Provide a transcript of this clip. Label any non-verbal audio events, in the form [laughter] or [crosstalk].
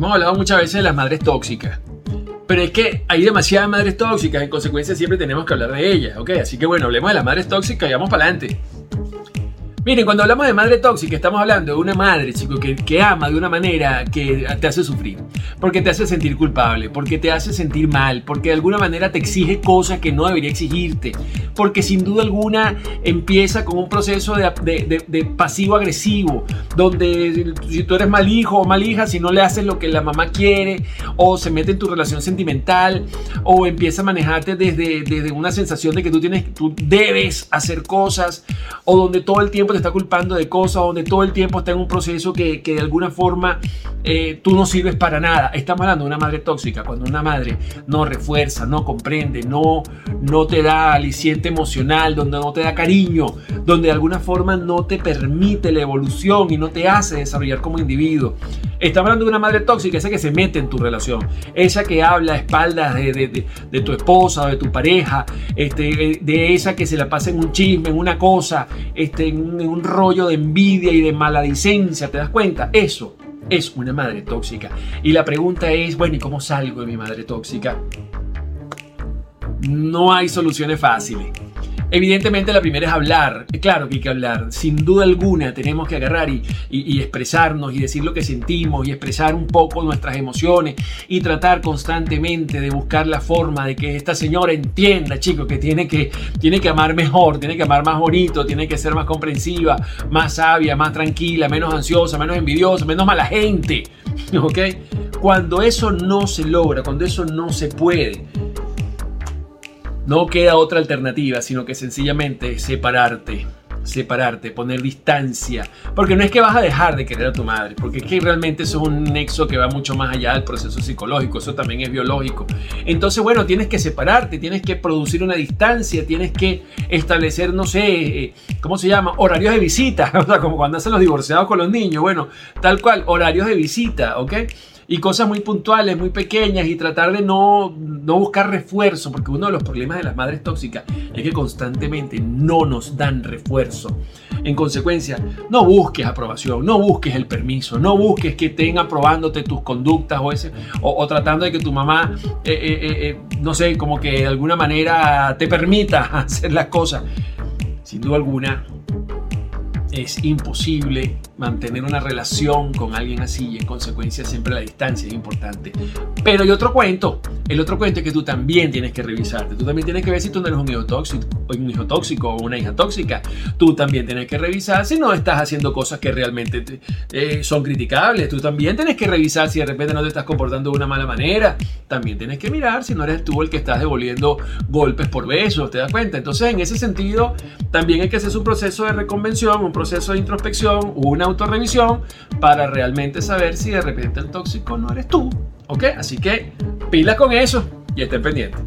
Hemos hablado muchas veces de las madres tóxicas. Pero es que hay demasiadas madres tóxicas, en consecuencia siempre tenemos que hablar de ellas, ¿ok? Así que bueno, hablemos de las madres tóxicas y vamos para adelante. Miren, cuando hablamos de madre tóxica, estamos hablando de una madre, chico, que, que, ama de una manera que te hace sufrir. Porque te hace sentir culpable, porque te hace sentir mal, porque de alguna manera te exige cosas que no debería exigirte. Porque sin duda alguna empieza con un proceso de, de, de pasivo-agresivo, donde si tú eres mal hijo o mal hija, si no le haces lo que la mamá quiere, o se mete en tu relación sentimental, o empieza a manejarte desde, desde una sensación de que tú, tienes, tú debes hacer cosas, o donde todo el tiempo te está culpando de cosas, donde todo el tiempo está en un proceso que, que de alguna forma eh, tú no sirves para nada. Estamos hablando de una madre tóxica, cuando una madre no refuerza, no comprende, no, no te da aliciente emocional, donde no te da cariño, donde de alguna forma no te permite la evolución y no te hace desarrollar como individuo. Estamos hablando de una madre tóxica, esa que se mete en tu relación, esa que habla a espaldas de, tu esposa o de tu pareja, este, de esa que se la pasa en un chisme, en una cosa, este, en un, en un rollo de envidia y de maladicencia, ¿te das cuenta? Eso es una madre tóxica. Y la pregunta es, bueno, ¿y cómo salgo de mi madre tóxica? No hay soluciones fáciles. Evidentemente la primera es hablar, claro que hay que hablar, sin duda alguna tenemos que agarrar y, expresarnos y decir lo que sentimos y expresar un poco nuestras emociones y tratar constantemente de buscar la forma de que esta señora entienda, chicos, que tiene que, tiene que amar mejor, tiene que amar más bonito, tiene que ser más comprensiva, más sabia, más tranquila, menos ansiosa, menos envidiosa, menos mala gente, [laughs] ¿ok? Cuando eso no se logra, cuando eso no se puede, no queda otra alternativa, sino que sencillamente separarte, separarte, poner distancia. Porque no es que vas a dejar de querer a tu madre, porque es que realmente eso es un nexo que va mucho más allá del proceso psicológico, eso también es biológico. Entonces, bueno, tienes que separarte, tienes que producir una distancia, tienes que establecer, no sé, eh, ¿cómo se llama? Horarios de visita, [laughs] o sea, como cuando hacen los divorciados con los niños, bueno, tal cual, horarios de visita, ¿ok? Y cosas muy puntuales, muy pequeñas y tratar de no, no buscar refuerzo, porque uno de los problemas de las madres tóxicas es que constantemente no nos dan refuerzo. En consecuencia, no busques aprobación, no busques el permiso, no busques que estén aprobándote tus conductas o, ese, o, tratando de que tu mamá, eh, eh, eh, no sé, como que de alguna manera te permita [laughs] hacer las cosas. Sin duda alguna, es imposible mantener una relación con alguien así y en consecuencia siempre la distancia es importante. Pero hay otro cuento. El otro cuento es que tú también tienes que revisarte. Tú también tienes que ver si tú no eres un hijo tóxico, un hijo tóxico o una hija tóxica. Tú también tienes que revisar si no estás haciendo cosas que realmente te, eh, son criticables. Tú también tienes que revisar si de repente no te estás comportando de una mala manera. También tienes que mirar si no eres tú el que estás devolviendo golpes por besos. ¿Te das cuenta? Entonces, en ese sentido, también hay que hacer un proceso de reconvención, un proceso de introspección, una autorrevisión para realmente saber si de repente el tóxico no eres tú. ¿Ok? Así que pila con eso y estén pendientes.